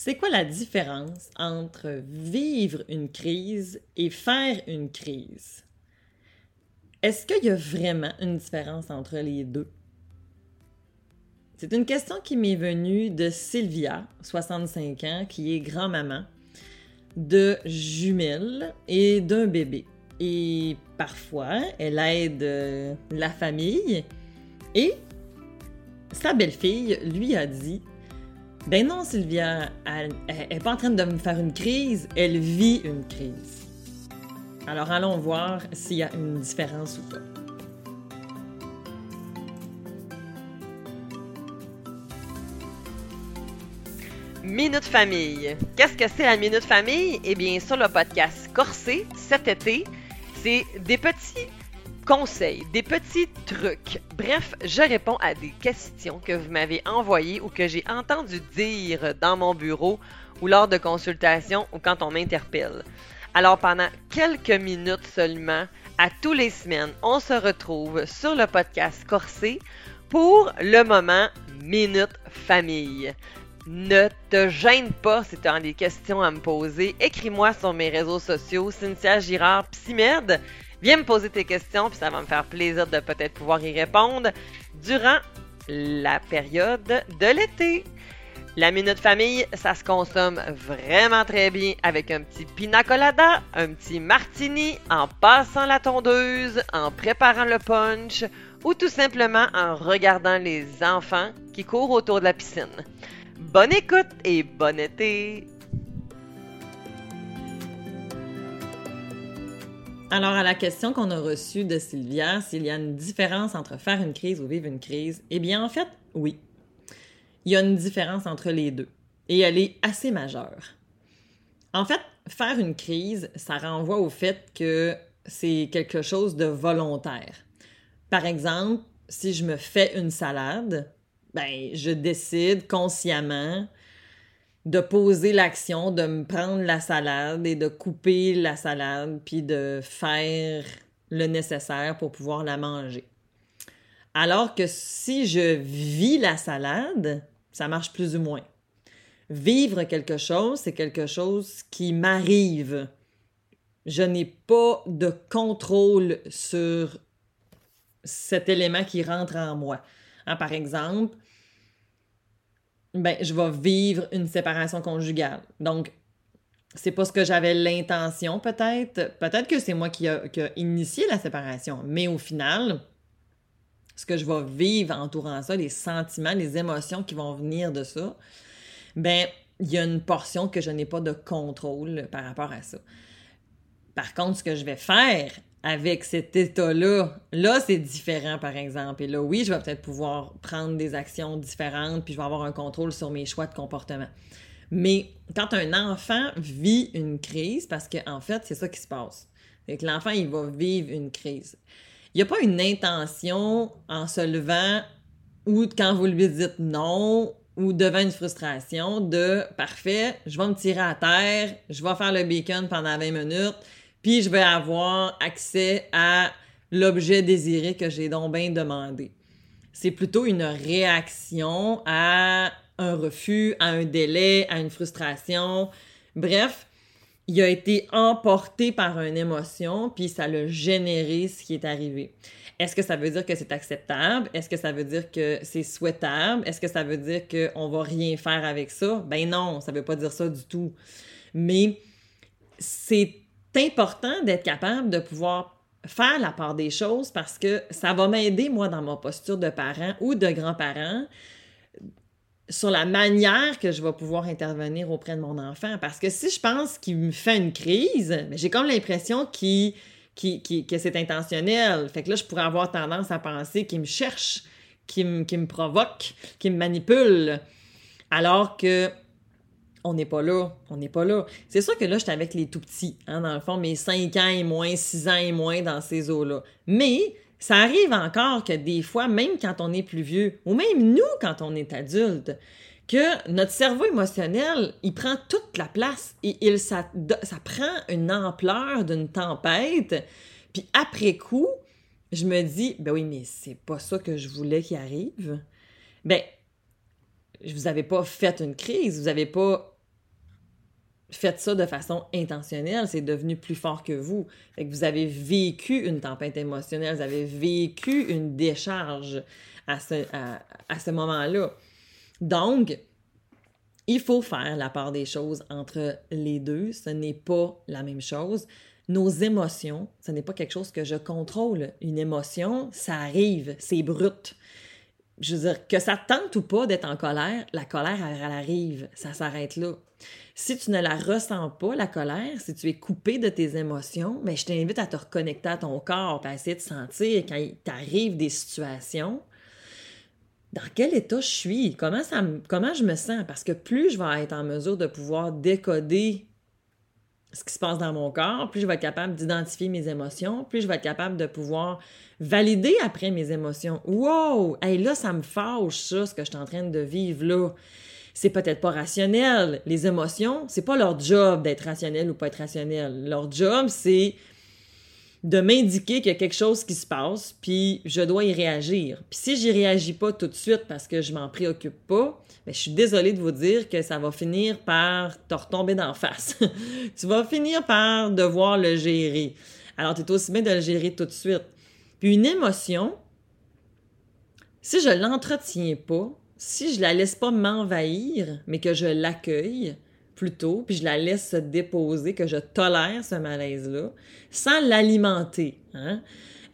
C'est quoi la différence entre vivre une crise et faire une crise? Est-ce qu'il y a vraiment une différence entre les deux? C'est une question qui m'est venue de Sylvia, 65 ans, qui est grand-maman de jumelles et d'un bébé. Et parfois, elle aide euh, la famille et sa belle-fille lui a dit Ben non, Sylvia, elle n'est pas en train de me faire une crise, elle vit une crise. Alors allons voir s'il y a une différence ou pas. Minute Famille. Qu'est-ce que c'est la Minute Famille? Eh bien, sur le podcast Corsé, cet été, c'est des petits conseils, des petits trucs. Bref, je réponds à des questions que vous m'avez envoyées ou que j'ai entendu dire dans mon bureau ou lors de consultations ou quand on m'interpelle. Alors pendant quelques minutes seulement, à tous les semaines, on se retrouve sur le podcast Corsé pour le moment Minute Famille. Ne te gêne pas si tu as des questions à me poser. Écris-moi sur mes réseaux sociaux, Cynthia Girard Psymed. Viens me poser tes questions, puis ça va me faire plaisir de peut-être pouvoir y répondre durant la période de l'été. La minute famille, ça se consomme vraiment très bien avec un petit pina colada, un petit martini, en passant la tondeuse, en préparant le punch ou tout simplement en regardant les enfants qui courent autour de la piscine. Bonne écoute et bon été! Alors, à la question qu'on a reçue de Sylvia, s'il y a une différence entre faire une crise ou vivre une crise, eh bien, en fait, oui. Il y a une différence entre les deux. Et elle est assez majeure. En fait, faire une crise, ça renvoie au fait que c'est quelque chose de volontaire. Par exemple, si je me fais une salade, ben, je décide consciemment de poser l'action, de me prendre la salade et de couper la salade, puis de faire le nécessaire pour pouvoir la manger. Alors que si je vis la salade, ça marche plus ou moins. Vivre quelque chose, c'est quelque chose qui m'arrive. Je n'ai pas de contrôle sur cet élément qui rentre en moi. Hein, par exemple, ben, je vais vivre une séparation conjugale. Donc, c'est pas ce que j'avais l'intention, peut-être. Peut-être que c'est moi qui a, initié la séparation. Mais au final, ce que je vais vivre entourant ça, les sentiments, les émotions qui vont venir de ça, ben, il y a une portion que je n'ai pas de contrôle par rapport à ça. Par contre, ce que je vais faire avec cet état-là, là, c'est différent, par exemple. Et là, oui, je vais peut-être pouvoir prendre des actions différentes, puis je vais avoir un contrôle sur mes choix de comportement. Mais quand un enfant vit une crise, parce qu'en en fait, c'est ça qui se passe, c'est que l'enfant, il va vivre une crise. Il n'y a pas une intention en se levant ou quand vous lui dites non ou devant une frustration de parfait, je vais me tirer à terre, je vais faire le bacon pendant 20 minutes, puis je vais avoir accès à l'objet désiré que j'ai donc bien demandé. C'est plutôt une réaction à un refus, à un délai, à une frustration. Bref, il a été emporté par une émotion, puis ça l'a généré ce qui est arrivé. Est-ce que ça veut dire que c'est acceptable? Est-ce que ça veut dire que c'est souhaitable? Est-ce que ça veut dire qu'on va rien faire avec ça? Ben non, ça veut pas dire ça du tout. Mais c'est important d'être capable de pouvoir faire la part des choses parce que ça va m'aider, moi, dans ma posture de parent ou de grand-parent sur la manière que je vais pouvoir intervenir auprès de mon enfant. Parce que si je pense qu'il me fait une crise, j'ai comme l'impression qu'il, que c'est intentionnel. Fait que là, je pourrais avoir tendance à penser qu'il me cherche, qu'il me, me provoque, qu'il me manipule. Alors que on n'est pas là, on n'est pas là. C'est sûr que là, j'étais avec les tout petits, hein, dans le fond, mes 5 ans et moins, 6 ans et moins dans ces eaux-là. Mais ça arrive encore que des fois, même quand on est plus vieux, ou même nous quand on est adulte, que notre cerveau émotionnel, il prend toute la place et il, ça, prend une ampleur d'une tempête. Puis après coup, je me dis, ben oui, mais c'est pas ça que je voulais qu'il arrive. Ben, vous n'avez pas fait une crise, vous n'avez pas faites ça de façon intentionnelle, c'est devenu plus fort que vous. Fait que vous avez vécu une tempête émotionnelle, vous avez vécu une décharge à ce, à, ce moment-là. Donc, il faut faire la part des choses entre les deux. Ce n'est pas la même chose. Nos émotions, ce n'est pas quelque chose que je contrôle. Une émotion, ça arrive, c'est brut. Je veux dire, que ça tente ou pas d'être en colère, la colère, elle, arrive, ça s'arrête là. Si tu ne la ressens pas, la colère, si tu es coupé de tes émotions, mais ben, je t'invite à te reconnecter à ton corps, à essayer de sentir quand il t'arrive des situations, dans quel état je suis, comment, ça comment je me sens, parce que plus je vais être en mesure de pouvoir décoder ce qui se passe dans mon corps, plus je vais être capable d'identifier mes émotions, plus je vais être capable de pouvoir valider après mes émotions. Wow! Hey, là, ça me fâche, ça, ce que je suis en train de vivre là c'est peut-être pas rationnel. Les émotions, c'est pas leur job d'être rationnel ou pas être rationnel. Leur job, c'est de m'indiquer qu'il y a quelque chose qui se passe, puis je dois y réagir. Puis si j'y réagis pas tout de suite parce que je m'en préoccupe pas, bien, je suis désolée de vous dire que ça va finir par te retomber d'en face. tu vas finir par devoir le gérer. Alors, tu es aussi bien de le gérer tout de suite. Puis une émotion, si je l'entretiens pas, si je la laisse pas m'envahir, mais que je l'accueille plutôt, puis je la laisse se déposer, que je tolère ce malaise-là, sans l'alimenter, hein?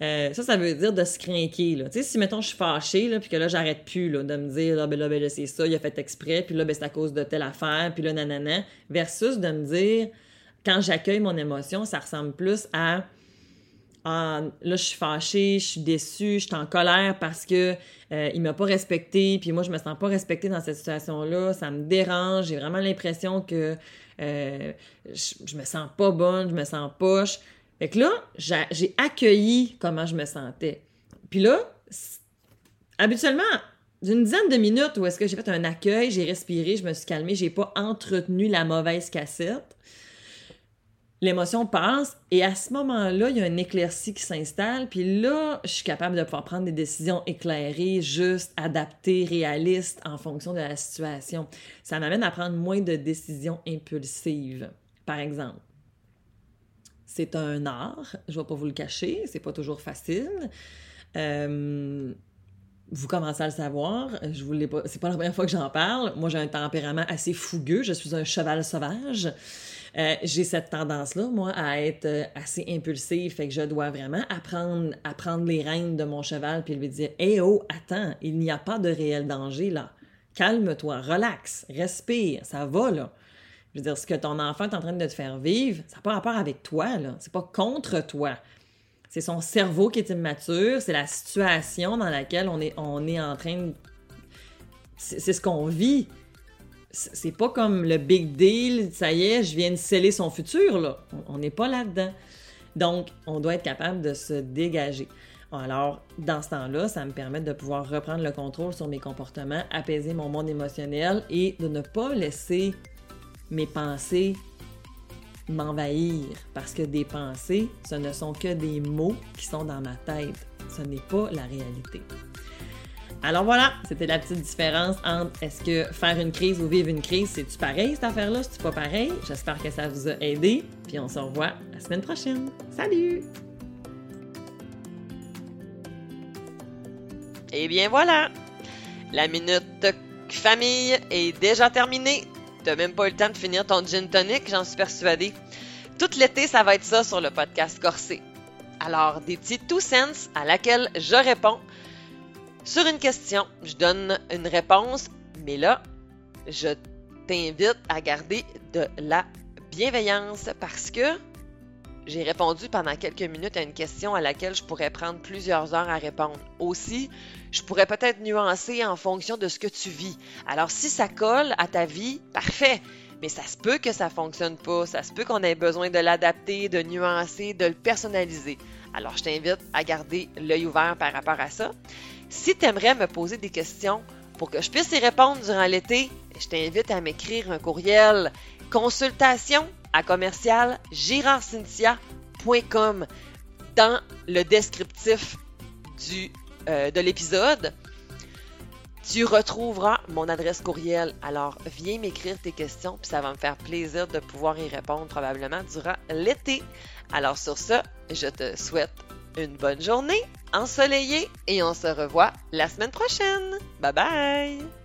Euh, ça, ça veut dire de se craquer. Là. Tu sais, si, mettons, je suis fâchée, là, puis que là, j'arrête plus là, de me dire, ah, ben là, ben là, c'est ça, il a fait exprès, puis là, ben, c'est à cause de telle affaire, puis là, nanana, versus de me dire, quand j'accueille mon émotion, ça ressemble plus à là, je suis fâchée, je suis déçue, je suis en colère parce que euh, il m'a pas respecté, puis moi, je me sens pas respectée dans cette situation-là, ça me dérange, j'ai vraiment l'impression que euh, je, me sens pas bonne, je me sens poche. Fait que là, j'ai accueilli comment je me sentais. Puis là, habituellement, d'une dizaine de minutes où est-ce que j'ai fait un accueil, j'ai respiré, je me suis calmée, j'ai pas entretenu la mauvaise cassette l'émotion passe et à ce moment-là, il y a un éclairci qui s'installe, puis là, je suis capable de pouvoir prendre des décisions éclairées, justes, adaptées, réalistes en fonction de la situation. Ça m'amène à prendre moins de décisions impulsives. Par exemple, c'est un art, je ne vais pas vous le cacher, c'est pas toujours facile. Euh, vous commencez à le savoir, je vous pas, c'est pas la première fois que j'en parle. Moi, j'ai un tempérament assez fougueux, je suis un cheval sauvage. Euh, j'ai cette tendance-là, moi, à être euh, assez impulsive, fait que je dois vraiment apprendre à prendre les rênes de mon cheval puis lui dire Eh oh, attends, il n'y a pas de réel danger là. Calme-toi, relax, respire, ça va là. Je veux dire, ce que ton enfant est en train de te faire vivre, ça n'a pas rapport avec toi, là. C'est pas contre toi. C'est son cerveau qui est immature, c'est la situation dans laquelle on est, on est en train de. C'est ce qu'on vit c'est pas comme le big deal, ça y est, je viens de sceller son futur, là. On n'est pas là-dedans. Donc, on doit être capable de se dégager. Alors, dans ce temps-là, ça me permet de pouvoir reprendre le contrôle sur mes comportements, apaiser mon monde émotionnel et de ne pas laisser mes pensées m'envahir. Parce que des pensées, ce ne sont que des mots qui sont dans ma tête. Ce n'est pas la réalité. Alors voilà, c'était la petite différence entre est-ce que faire une crise ou vivre une crise, c'est-tu pareil cette affaire-là, c'est-tu pas pareil? J'espère que ça vous a aidé, puis on se revoit la semaine prochaine. Salut! Et eh bien voilà! La minute famille est déjà terminée. T'as même pas eu le temps de finir ton gin tonic, j'en suis persuadée. Tout l'été, ça va être ça sur le podcast Corsé. Alors, des petits two cents à laquelle je réponds sur une question, je donne une réponse, mais là, je t'invite à garder de la bienveillance parce que j'ai répondu pendant quelques minutes à une question à laquelle je pourrais prendre plusieurs heures à répondre. Aussi, je pourrais peut-être nuancer en fonction de ce que tu vis. Alors, si ça colle à ta vie, parfait. Mais ça se peut que ça fonctionne pas. Ça se peut qu'on ait besoin de l'adapter, de nuancer, de le personnaliser. Alors, je t'invite à garder l'œil ouvert par rapport à ça. Si tu aimerais me poser des questions pour que je puisse y répondre durant l'été, je t'invite à m'écrire un courriel consultation à commercial dans le descriptif euh, de l'épisode. Tu retrouveras mon adresse courriel. Alors, viens m'écrire tes questions, puis ça va me faire plaisir de pouvoir y répondre probablement durant l'été. Alors, sur ce, je te souhaite une bonne journée ensoleillé et on se revoit la semaine prochaine. Bye bye!